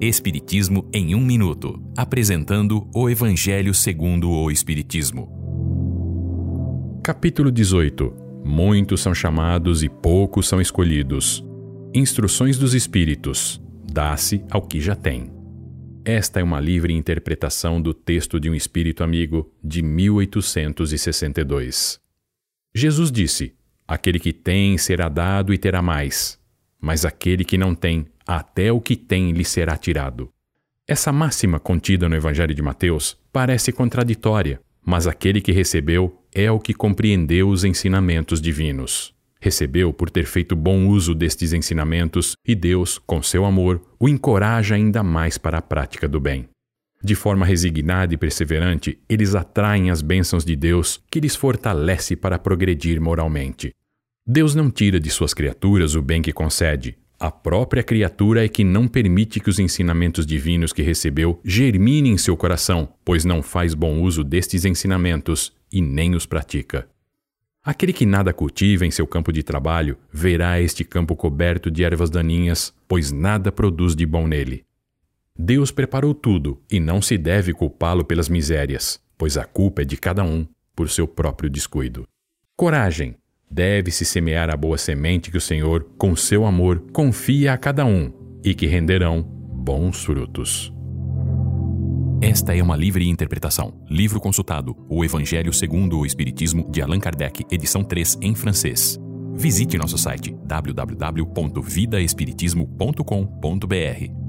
Espiritismo em um minuto, apresentando o Evangelho segundo o Espiritismo. Capítulo 18. Muitos são chamados e poucos são escolhidos. Instruções dos Espíritos. Dá-se ao que já tem. Esta é uma livre interpretação do texto de um espírito amigo de 1862. Jesus disse: Aquele que tem será dado e terá mais, mas aquele que não tem, até o que tem lhe será tirado. Essa máxima contida no Evangelho de Mateus parece contraditória, mas aquele que recebeu é o que compreendeu os ensinamentos divinos. Recebeu por ter feito bom uso destes ensinamentos e Deus, com seu amor, o encoraja ainda mais para a prática do bem. De forma resignada e perseverante, eles atraem as bênçãos de Deus que lhes fortalece para progredir moralmente. Deus não tira de suas criaturas o bem que concede. A própria criatura é que não permite que os ensinamentos divinos que recebeu germinem em seu coração, pois não faz bom uso destes ensinamentos e nem os pratica. Aquele que nada cultiva em seu campo de trabalho verá este campo coberto de ervas daninhas, pois nada produz de bom nele. Deus preparou tudo e não se deve culpá-lo pelas misérias, pois a culpa é de cada um por seu próprio descuido. Coragem! Deve-se semear a boa semente que o Senhor, com seu amor, confia a cada um e que renderão bons frutos. Esta é uma livre interpretação. Livro consultado: O Evangelho segundo o Espiritismo, de Allan Kardec, edição 3, em francês. Visite nosso site www.vidaespiritismo.com.br.